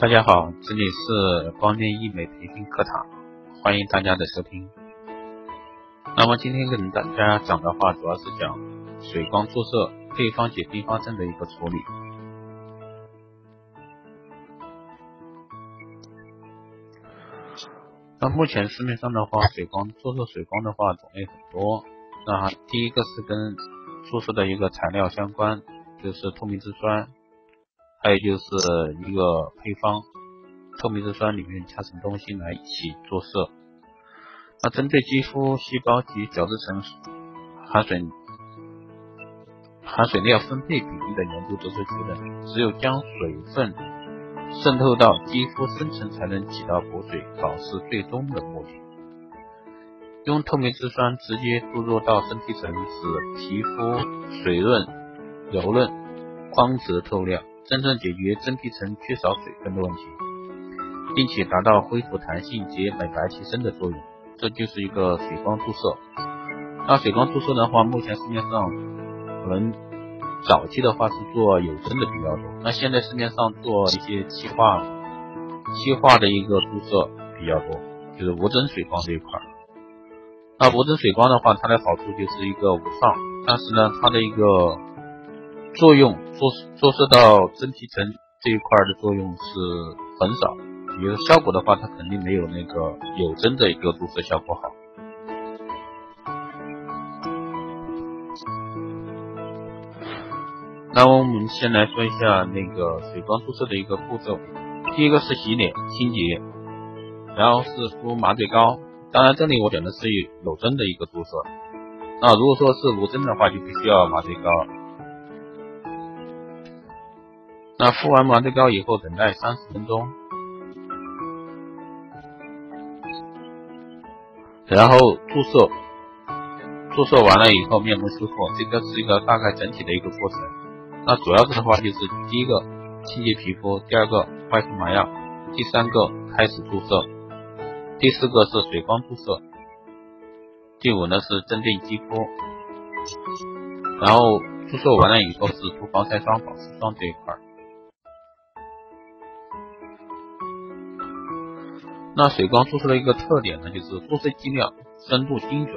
大家好，这里是光电医美培训课堂，欢迎大家的收听。那么今天跟大家讲的话，主要是讲水光注射配方解并发症的一个处理。那目前市面上的话，水光注射水光的话种类很多。那第一个是跟注射的一个材料相关，就是透明质酸，还有就是一个配方，透明质酸里面加什么东西来一起注射。那针对肌肤细胞及角质层含水含水量分配比例的研究得出结论，只有将水分渗透到肌肤深层，才能起到补水保湿最终的目的。用透明质酸直接注入到身体层，使皮肤水润、柔润、光泽透亮，真正解决真皮层缺少水分的问题，并且达到恢复弹性及美白提升的作用。这就是一个水光注射。那水光注射的话，目前市面上可能早期的话是做有针的比较多，那现在市面上做一些气化、气化的一个注射比较多，就是无针水光这一块。那无针水光的话，它的好处就是一个无创，但是呢，它的一个作用注注射到真皮层这一块的作用是很少，比如效果的话，它肯定没有那个有针的一个注射效果好。那我们先来说一下那个水光注射的一个步骤，第一个是洗脸清洁，然后是敷麻醉膏。当然，这里我讲的是有针的一个注射。那如果说是无针的话，就必须要麻醉膏。那敷完麻醉膏以后，等待三十分钟，然后注射。注射完了以后，面膜修复，这个是一个大概整体的一个过程。那主要的话就是第一个清洁皮肤，第二个外敷麻药，第三个开始注射，第四个是水光注射，第五呢是针对肌肤，然后注射完了以后是涂防晒霜、保湿霜这一块。那水光注射的一个特点呢，就是注射剂量、深度精准。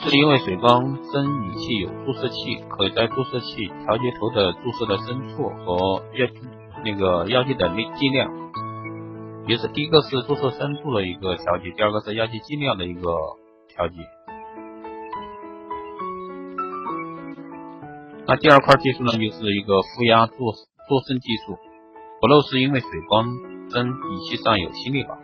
是因为水光针仪器有注射器，可以在注射器调节头的注射的深处和药那个药剂的剂量。也是第一个是注射深度的一个调节，第二个是药剂剂量的一个调节。那第二块技术呢，就是一个负压做做渗技术。不漏是因为水光针仪器上有吸力宝，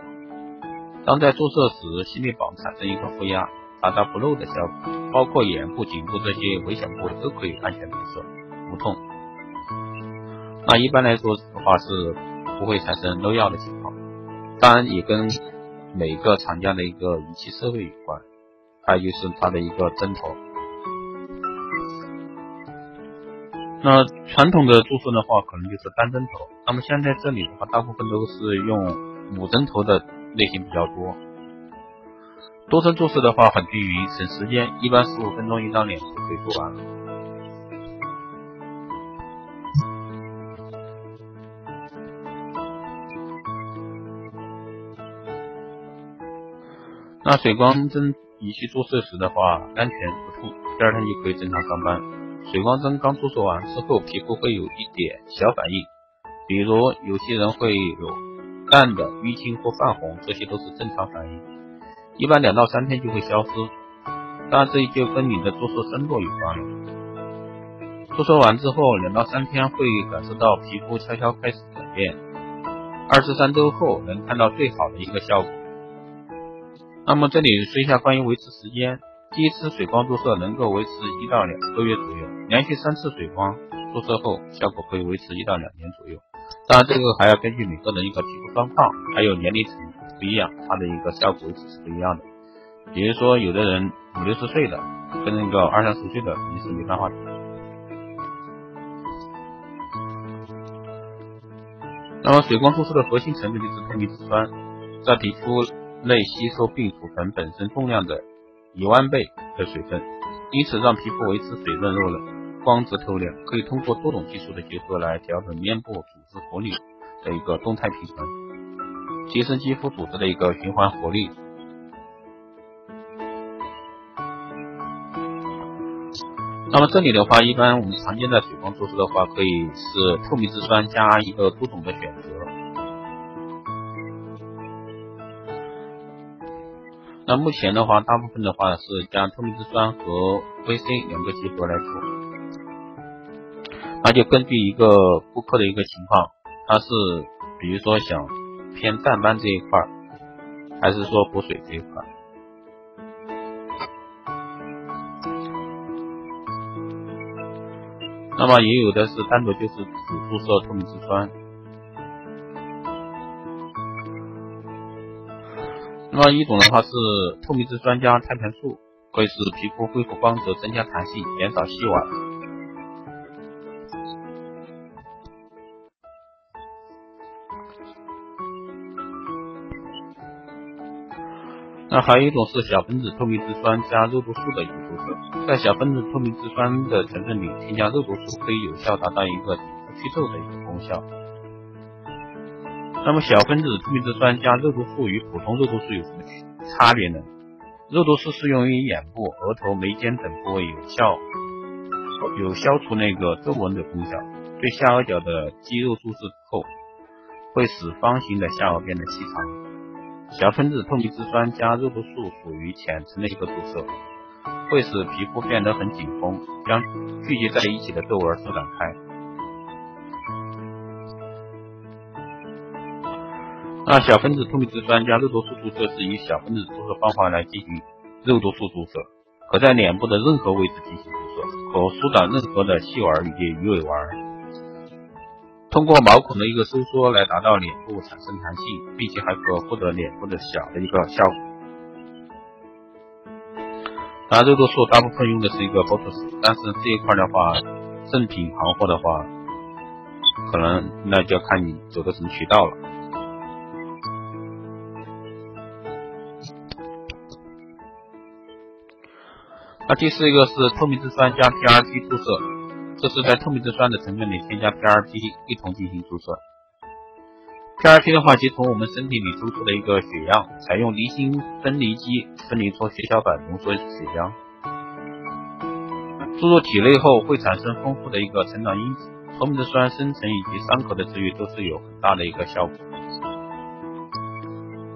当在注射时，吸力宝产生一个负压。达到不漏的效果，包括眼部、颈部这些危险部位都可以安全注射，无痛。那一般来说的话是不会产生漏药的情况，当然也跟每个厂家的一个仪器设备有关，还有就是它的一个针头。那传统的注射的话，可能就是单针头，那么现在这里的话，大部分都是用五针头的类型比较多。多针注射的话很均匀，省时间，一般十五分钟一张脸就可以做完了。那水光针仪器注射时的话，安全不痛，第二天就可以正常上班。水光针刚注射完之后，皮肤会有一点小反应，比如有些人会有淡的淤青或泛红，这些都是正常反应。一般两到三天就会消失，当然这就跟你的注射深度有关了。注射完之后，两到三天会感受到皮肤悄悄开始改变，二至三周后能看到最好的一个效果。那么这里说一下关于维持时间，第一次水光注射能够维持一到两个月左右，连续三次水光注射后，效果可以维持一到两年左右。当然这个还要根据每个人一个皮肤状况，还有年龄层。不一样，它的一个效果是不一样的。比如说，有的人五六十岁的，跟那个二三十岁的肯定是没办法比。那么，水光注射的核心成分就是透明质酸，在皮肤内吸收并储存本身重量的一万倍的水分，因此让皮肤维持水润润、光泽透亮。可以通过多种技术的结合来调整面部组织活力。的一个动态平衡，提升肌肤组织的一个循环活力。那么这里的话，一般我们常见的水光注射的话，可以是透明质酸加一个多种的选择。那目前的话，大部分的话是将透明质酸和 VC 两个结合来做。那就根据一个顾客的一个情况，他是比如说想偏淡斑这一块，还是说补水这一块。那么也有的是单独就是只注射透明质酸。那么一种的话是透明质酸加肽盘素，可以使皮肤恢复光泽、增加弹性、减少细纹。那还有一种是小分子透明质酸加肉毒素的一个注射，在小分子透明质酸的成分里添加肉毒素，可以有效达到一个去皱的一个功效。那么小分子透明质酸加肉毒素与普通肉毒素有什么差别呢？肉毒素适用于眼部、额头、眉间等部位，有效有消除那个皱纹的功效。对下颚角的肌肉注射后，会使方形的下颚变得细长。小分子透明质酸加肉毒素属于浅层的一个注射，会使皮肤变得很紧绷，将聚集在一起的皱纹舒展开。那小分子透明质酸加肉毒素注射是以小分子注射方法来进行肉毒素注射，可在脸部的任何位置进行注射，可舒展任何的细纹以及鱼尾纹。通过毛孔的一个收缩来达到脸部产生弹性，并且还可获得脸部的小的一个效果。当然，肉毒素大部分用的是一个 Botox，但是这一块的话，正品行货的话，可能那就要看你走的什么渠道了。那第四一个是透明质酸加 PRP 注射。这是在透明质酸的成分里添加 PRP 一同进行注射。PRP 的话，即从我们身体里抽出的一个血样，采用离心分离机分离出血小板浓缩血浆，注入体内后会产生丰富的一个成长因子。透明质酸生成以及伤口的治愈都是有很大的一个效果。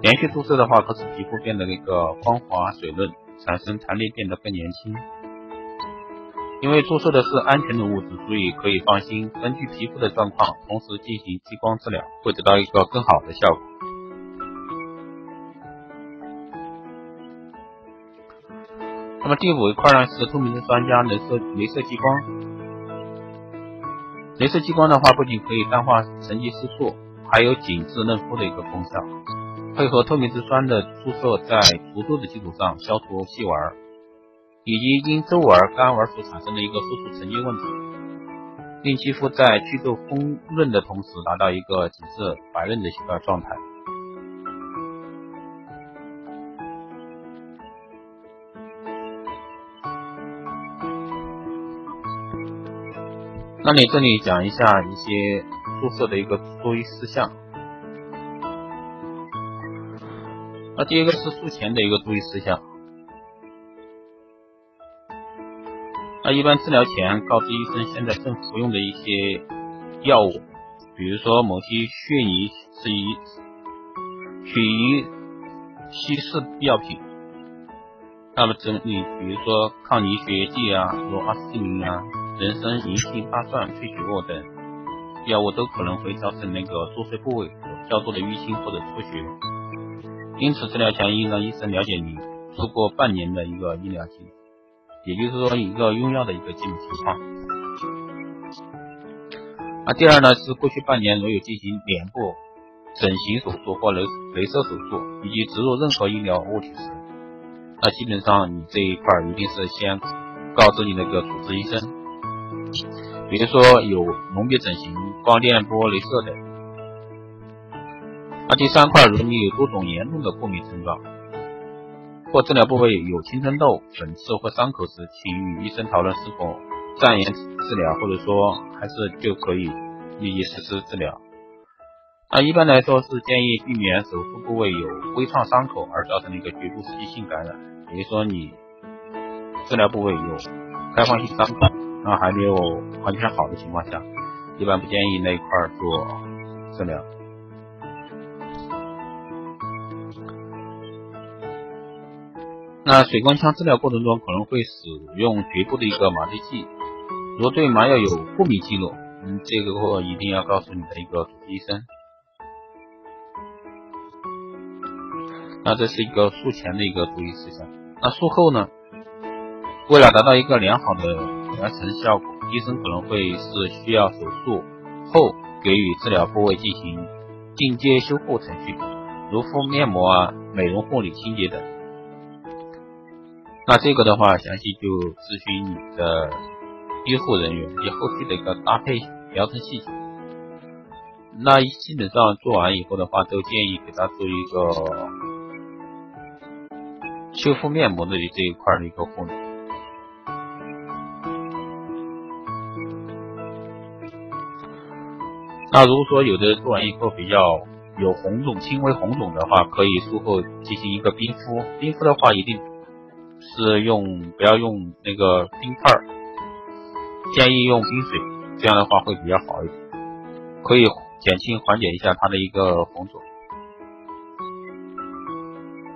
连续注射的话，可使皮肤变得一个光滑水润，产生弹力，变得更年轻。因为注射的是安全的物质，所以可以放心。根据皮肤的状况，同时进行激光治疗，会得到一个更好的效果。那么第五一块呢是透明质酸加镭射镭射激光。镭射激光的话，不仅可以淡化神经色素，还有紧致嫩肤的一个功效。配合透明质酸的注射，在除皱的基础上消除细纹。以及因皱纹、干纹所产生的一个色素沉积问题，令肌肤在祛痘丰润的同时，达到一个紧致白嫩的一个状态。那你这里讲一下一些注射的一个注意事项。那第一个是术前的一个注意事项。那一般治疗前告知医生现在正服用的一些药物，比如说某些血凝是以血凝稀释药品，那么这里比如说抗凝血剂啊，如阿司匹林啊、人参、银杏、大蒜、萃取物等药物都可能会造成那个注射部位有较多的淤青或者出血，因此治疗前应让医生了解你超过半年的一个医疗经历。也就是说，一个用药的一个基本情况。那第二呢，是过去半年如有进行脸部整形手术或镭镭射手术，以及植入任何医疗物体时，那基本上你这一块一定是先告知你那个主治医生。比如说有隆鼻整形、光电波、镭射等。那第三块，如果你有多种严重的过敏症状。或治疗部位有青春痘、粉刺或伤口时，请与医生讨论是否暂延治疗，或者说还是就可以立即实施治疗。那一般来说是建议避免手术部位有微创伤口而造成的一个局部刺激性感染，比如说你治疗部位有开放性伤口，那还没有完全好的情况下，一般不建议那一块做治疗。那水光枪治疗过程中可能会使用局部的一个麻醉剂，如果对麻药有过敏记录，嗯，这个话一定要告诉你的一个主治医生。那这是一个术前的一个注意事项。那术后呢？为了达到一个良好的完成效果，医生可能会是需要手术后给予治疗部位进行进阶修复程序，如敷面膜啊、美容护理、清洁等。那这个的话，详细就咨询你的医护人员以及后续的一个搭配疗程细节。那基本上做完以后的话，都建议给他做一个。修复面膜的这一块的一个护理。那如果说有的做完以后比较有红肿、轻微红肿的话，可以术后进行一个冰敷。冰敷的话，一定是用不要用那个冰块，建议用冰水，这样的话会比较好一点，可以减轻缓解一下它的一个红肿。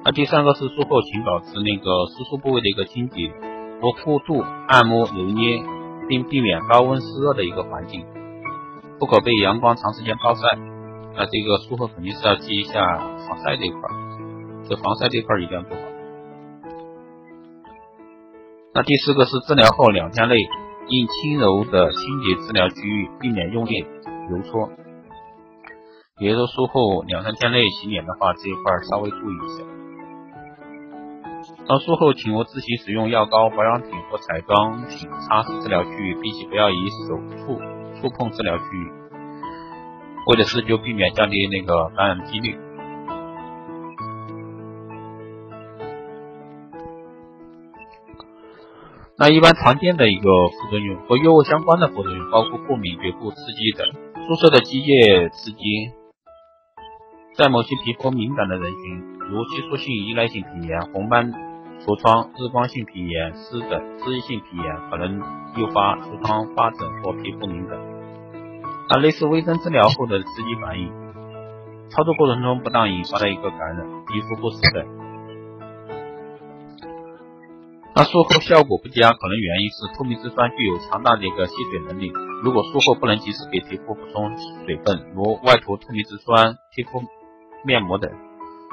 那第三个是术后，请保持那个手术部位的一个清洁，不过度按摩揉捏，并避免高温湿热的一个环境，不可被阳光长时间暴晒。那这个术后肯定是要记一下防晒这一块，这防晒这一块一定要做好。那第四个是治疗后两天内，应轻柔的清洁治疗区域，避免用力揉搓。比如说术后两三天内洗脸的话，这一块稍微注意一下。到术后，请勿自行使用药膏、保养品或彩妆品擦拭治疗区域，并且不要以手触触碰治疗区域，为的是就避免降低那个感染几率。那一般常见的一个副作用和药物相关的副作用，包括过敏、局部刺激等。注射的机械刺激，在某些皮肤敏感的人群，如激素性依赖性皮炎、红斑。痤疮、日光性皮炎、湿疹、脂溢性皮炎可能诱发痤疮发疹或皮肤敏感。那类似微针治疗后的刺激反应，操作过程中不当引发的一个感染、皮肤不适等。那术后效果不佳，可能原因是透明质酸具有强大的一个吸水能力。如果术后不能及时给皮肤补充水分，如外涂透明质酸、贴敷面膜等，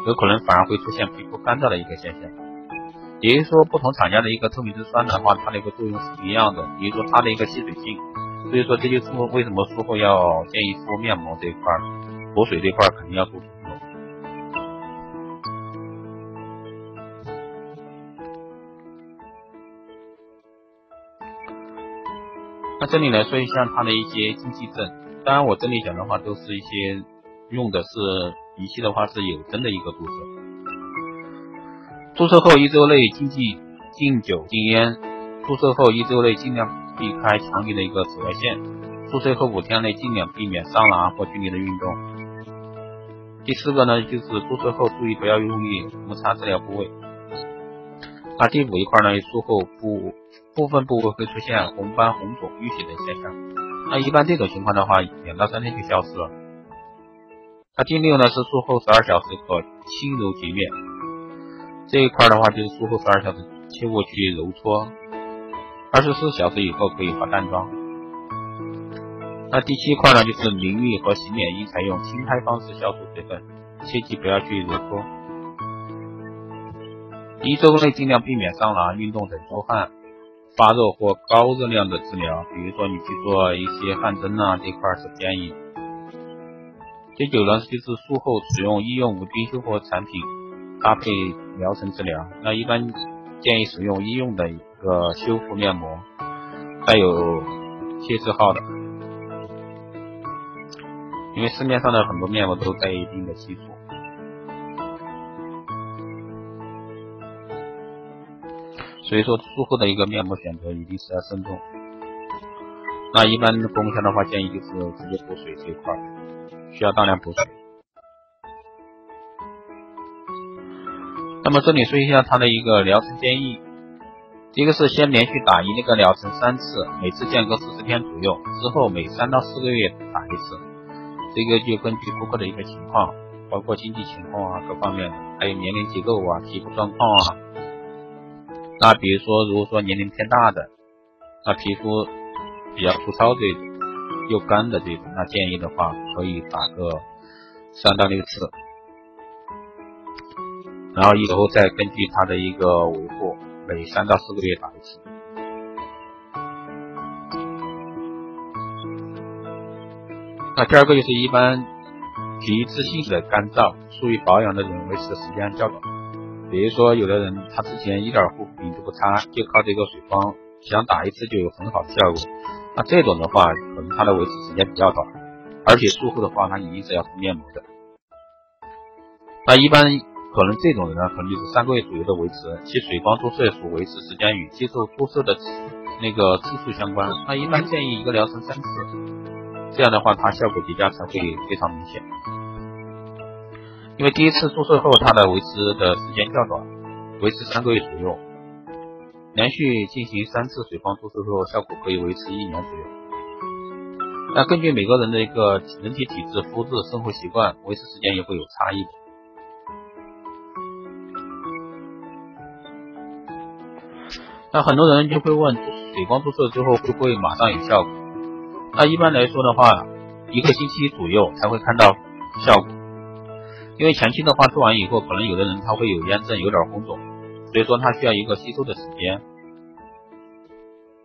有可能反而会出现皮肤干燥的一个现象。也就是说，不同厂家的一个透明质酸的话，它的一个作用是一样的。比如说它的一个吸水性，所以说这就是为什么术后要建议敷面膜这一块，补水这一块肯定要补。那这里来说一下它的一些禁忌症，当然我这里讲的话都是一些用的是仪器的话是有针的一个注射。注射后一周内禁忌禁酒禁烟，注射后一周内尽量避开强烈的一个紫外线，注射后五天内尽量避免桑拿或剧烈的运动。第四个呢，就是注射后注意不要用力摩擦治疗部位。那第五一块呢，术后部部分部位会出现红斑、红肿、淤血等现象，那一般这种情况的话，两到三天就消失了。那第六呢，是术后十二小时可轻柔洁面。这一块的话，就是术后十二小时切勿去揉搓，二十四小时以后可以化淡妆。那第七块呢，就是淋浴和洗脸应采用轻拍方式消除水分，切记不要去揉搓。一周内尽量避免桑拿、运动等出汗、发热或高热量的治疗，比如说你去做一些汗蒸啊，这块是建议。第九呢，就是术后使用医用无菌修复产品。搭配疗程治疗，那一般建议使用医用的一个修复面膜，带有贴字号的，因为市面上的很多面膜都带一定的系数，所以说术后的一个面膜选择一定是要慎重。那一般功效的话，建议就是直接补水这一块，需要大量补水。那么这里说一下它的一个疗程建议，第一个是先连续打一那个疗程三次，每次间隔四十天左右，之后每三到四个月打一次。这个就根据顾客的一个情况，包括经济情况啊各方面，还有年龄结构啊、皮肤状况啊。那比如说，如果说年龄偏大的，那皮肤比较粗糙这种，又干的这种，那建议的话可以打个三到六次。然后以后再根据它的一个维护，每三到四个月打一次。那第二个就是一般皮脂性的干燥，疏于保养的人维持的时间较短。比如说有的人他之前一点护肤品都不擦，就靠这个水光，想打一次就有很好的效果。那这种的话，可能它的维持时间比较短，而且术后的话，它一定是要敷面膜的。那一般。可能这种人呢，可能就是三个月左右的维持，其水光注射所维持时间与接受注射的那个次数相关。那一般建议一个疗程三次，这样的话它效果叠加才会非常明显。因为第一次注射后，它的维持的时间较短，维持三个月左右，连续进行三次水光注射后，效果可以维持一年左右。那根据每个人的一个人体体质、肤质、生活习惯，维持时间也会有差异的。那很多人就会问，水光注射之后会不会马上有效果？那一般来说的话，一个星期左右才会看到效果。因为前期的话做完以后，可能有的人他会有炎症，有点红肿，所以说他需要一个吸收的时间。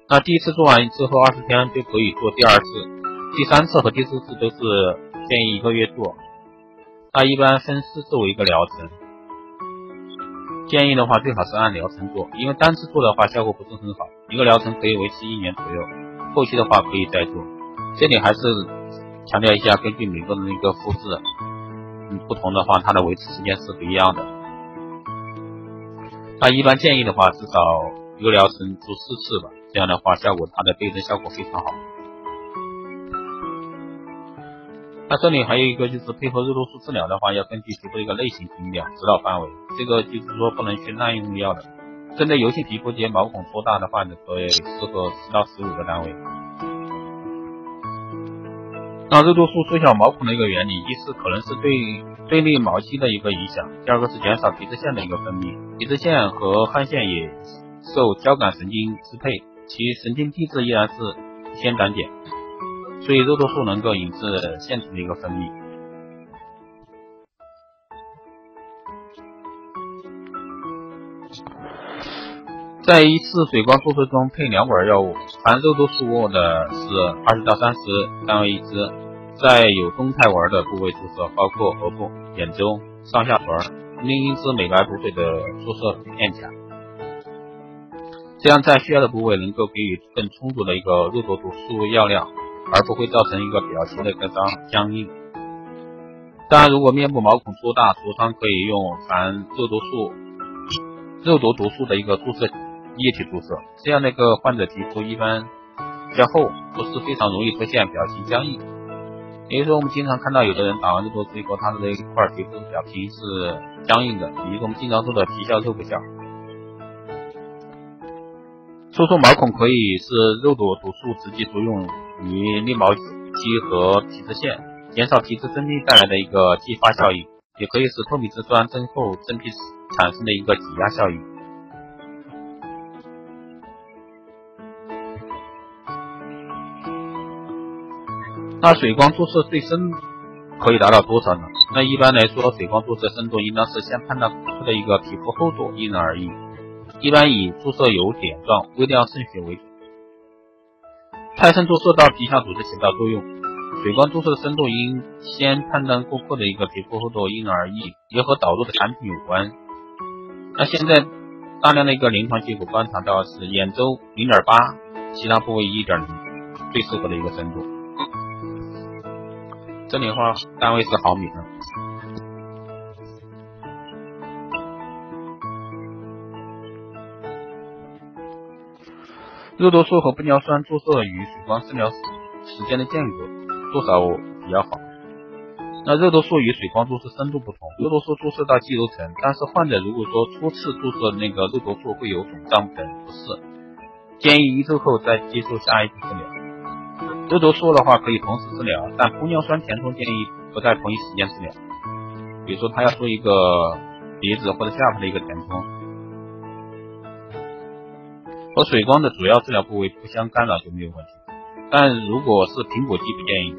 那第一次做完之后二十天就可以做第二次，第三次和第四次都是建议一个月做。那一般分四次为一个疗程。建议的话，最好是按疗程做，因为单次做的话效果不是很好。一个疗程可以维持一年左右，后期的话可以再做。这里还是强调一下，根据每个人的一个肤质，不同的话，它的维持时间是不一样的。那一般建议的话，至少一个疗程做四次吧，这样的话效果它的对症效果非常好。那这里还有一个就是配合肉毒素治疗的话，要根据皮肤的一个类型评量指导范围。这个就是说不能去滥用药的。针对油性皮肤及毛孔粗大的患者，可以适合十到十五个单位。那肉毒素缩小毛孔的一个原理，一是可能是对对内毛细的一个影响，第二个是减少皮脂腺的一个分泌。皮脂腺和汗腺也受交感神经支配，其神经递质依然是先胆碱。所以肉毒素能够引致腺体的一个分泌。在一次水光注射中配两管药物，含肉毒素的是二十到三十单位一支，在有动态纹的部位注射，包括额部、眼周、上下唇，另一支美白补水的注射片甲，这样在需要的部位能够给予更充足的一个肉毒素药量。而不会造成一个表情的一个僵僵硬。当然，如果面部毛孔粗大、痤疮，可以用含肉毒素、肉毒毒素的一个注射液体注射，这样的一个患者皮肤一般较厚，不是非常容易出现表情僵硬。也就是说，我们经常看到有的人打完肉毒素以后，他的那一块皮肤表情是僵硬的，也就是我们经常说的皮笑肉不笑。收缩毛孔可以是肉毒毒素直接作用。于立毛肌和皮脂腺，减少皮脂分泌带来的一个继发效应，也可以使透明质酸增厚真皮产生的一个挤压效应。那水光注射最深可以达到多少呢？那一般来说，水光注射深度应当是先判断顾客的一个皮肤厚度，因人而异。一般以注射有点状、微量渗血为主。太深注射到皮下组织起到作用，水光注射的深度应先判断顾客的一个皮肤厚度，因人而异，也和导入的产品有关。那现在大量的一个临床结果观察到是眼周零点八，其他部位一点零，最适合的一个深度。这里的话单位是毫米。肉毒素和玻尿酸注射与水光治疗时间的间隔多少比较好？那肉毒素与水光注射深度不同，肉毒素注射到肌肉层，但是患者如果说初次注射那个肉毒素会有肿胀等不适，建议一周后再接受下一步治疗。肉毒素的话可以同时治疗，但玻尿酸填充建议不在同一时间治疗。比如说他要做一个鼻子或者下巴的一个填充，和水光的主要治疗部位不相干扰就没有问题。但如果是苹果肌不建议。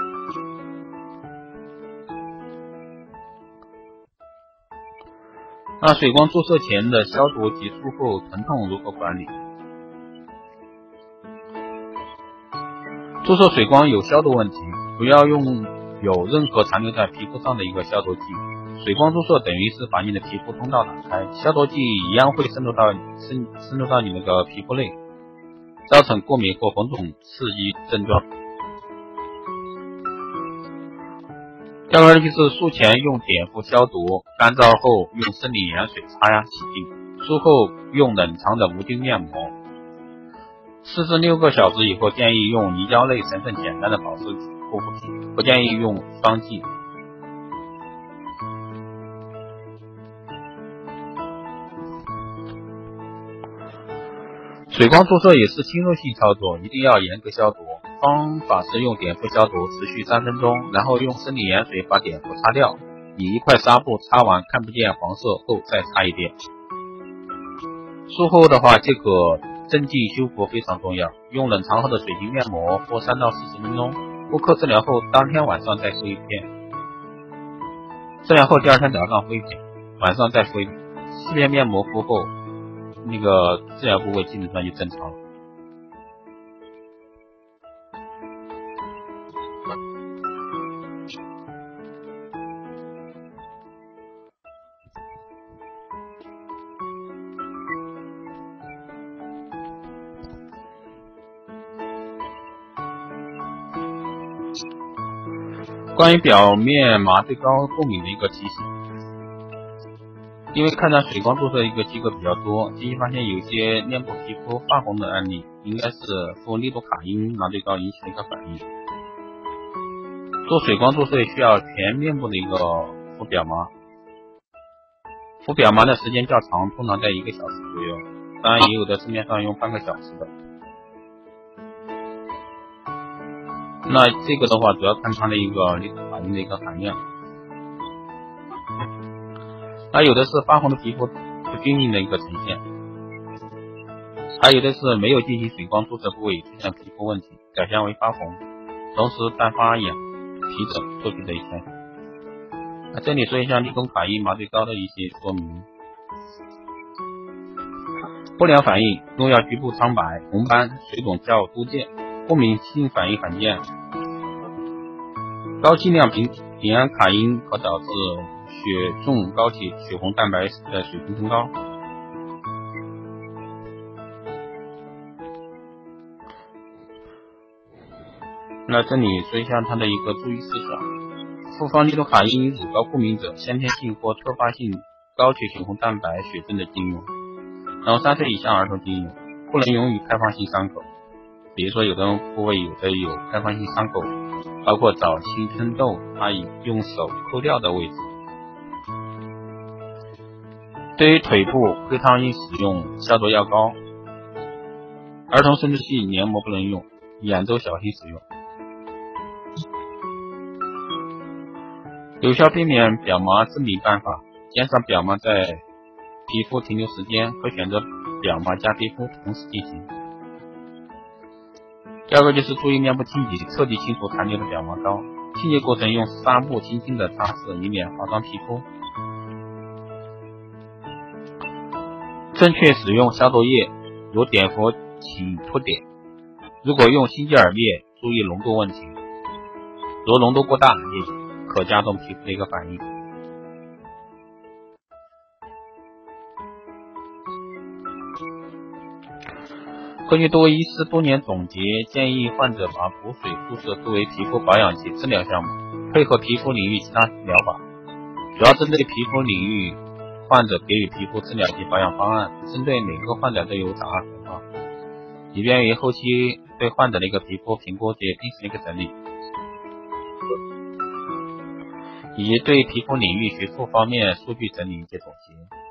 那水光注射前的消毒及术后疼痛如何管理？注射水光有消毒问题，不要用有任何残留在皮肤上的一个消毒剂。水光注射等于是把你的皮肤通道打开，消毒剂一样会渗透到渗渗透到你那个皮肤内，造成过敏或红肿刺激症状。第二个就是术前用碘伏消毒，干燥后用生理盐水擦压洗净，术后用冷藏的无菌面膜。四至六个小时以后，建议用泥胶类成分简单的保湿护肤品，不建议用霜剂。水光注射也是侵入性操作，一定要严格消毒。方法是用碘伏消毒，持续三分钟，然后用生理盐水把碘伏擦掉，以一块纱布擦完看不见黄色后再擦一遍。术后的话，这个镇静修复非常重要，用冷藏后的水晶面膜敷三到四十分钟。顾客治疗后当天晚上再敷一片，治疗后第二天早上敷一片，晚上再敷一片，四片面膜敷后，那个治疗部位基本上就正常了。关于表面麻醉膏过敏的一个提醒，因为看到水光注射一个机构比较多，近期发现有些面部皮肤发红的案例，应该是敷利多卡因麻醉膏引起的一个反应。做水光注射需要全面部的一个敷表麻，敷表麻的时间较长，通常在一个小时左右，当然也有的市面上用半个小时的。那这个的话，主要看它的一个利多卡因的一个含量。那有的是发红的皮肤不均匀的一个呈现，还有的是没有进行水光注射部位出现皮肤问题，表现为发红，同时带发痒、皮疹、脱皮的一些。那这里说一下利多卡因麻醉膏的一些说明。不良反应：用药局部苍白、红斑、水肿较多见，过敏性反应罕见。高剂量丙丙胺卡因可导致血重高体、血红蛋白的水平增高。那这里说一下它的一个注意事项：复方利多卡因乳膏过敏者，先天性或突发性高铁血红蛋白血症的禁用，然后三岁以下儿童禁用，不能用于开放性伤口，比如说有的部位有的有开放性伤口。包括早期生痘，它以用手抠掉的位置。对于腿部会汤应使用消毒药膏。儿童生殖器黏膜不能用，眼周小心使用。有效避免表麻致敏办法：减少表麻在皮肤停留时间，可选择表麻加皮肤同时进行。第二个就是注意面部清洁，彻底清除残留的表麻膏。清洁过程用纱布轻轻的擦拭，以免划伤皮肤。正确使用消毒液，如碘伏请涂碘。如果用辛基尔灭，注意浓度问题。如浓度过大，也可加重皮肤的一个反应。根据多医师多年总结，建议患者把补水注射作为皮肤保养及治疗项目，配合皮肤领域其他疗法，主要针对皮肤领域患者给予皮肤治疗及保养方案，针对每个患者都有答案啊。以便于后期对患者的一个皮肤评估及病史的一个整理，以及对皮肤领域学术方面数据整理及总结。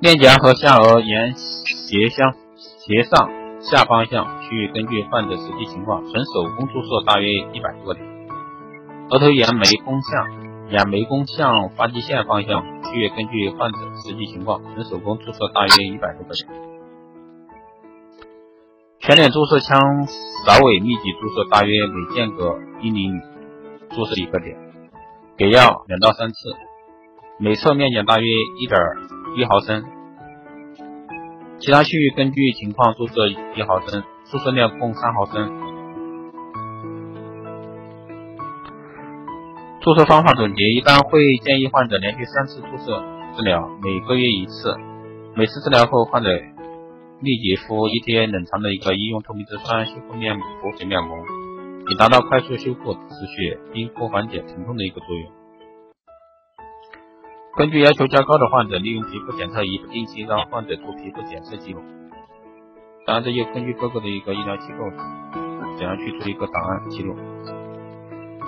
面颊和下颚沿斜向斜上下方向区域，根据患者实际情况，纯手工注射大约一百多个点。额头沿眉弓向沿眉弓向发际线方向区域，根据患者实际情况，纯手工注射大约一百多个点。全脸注射腔扫尾密集注射，大约每间隔一厘米注射一个点，给药两到三次，每侧面颊大约一点一毫升，其他区域根据情况注射一毫升，注射量共三毫升。注射方法总结：一般会建议患者连续三次注射治疗，每个月一次。每次治疗后，患者立即敷一天冷藏的一个医用透明质酸修复面膜补水面膜，以达到快速修复、止血、冰敷、缓解疼痛的一个作用。根据要求较高的患者，利用皮肤检测仪不定期让患者做皮肤检测记录。当然，这就根据各个的一个医疗机构怎样去做一个档案记录。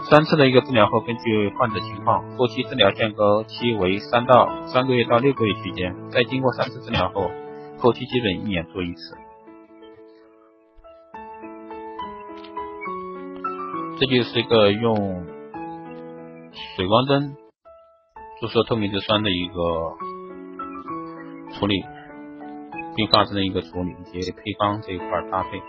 三次的一个治疗后，根据患者情况，后期治疗间隔期为三到三个月到六个月区间。在经过三次治疗后，后期基本一年做一次。这就是一个用水光针。注射透明质酸的一个处理，并发生的一个处理以及配方这一块搭配。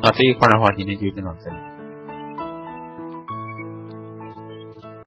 那这一块的话，今天就讲到这里。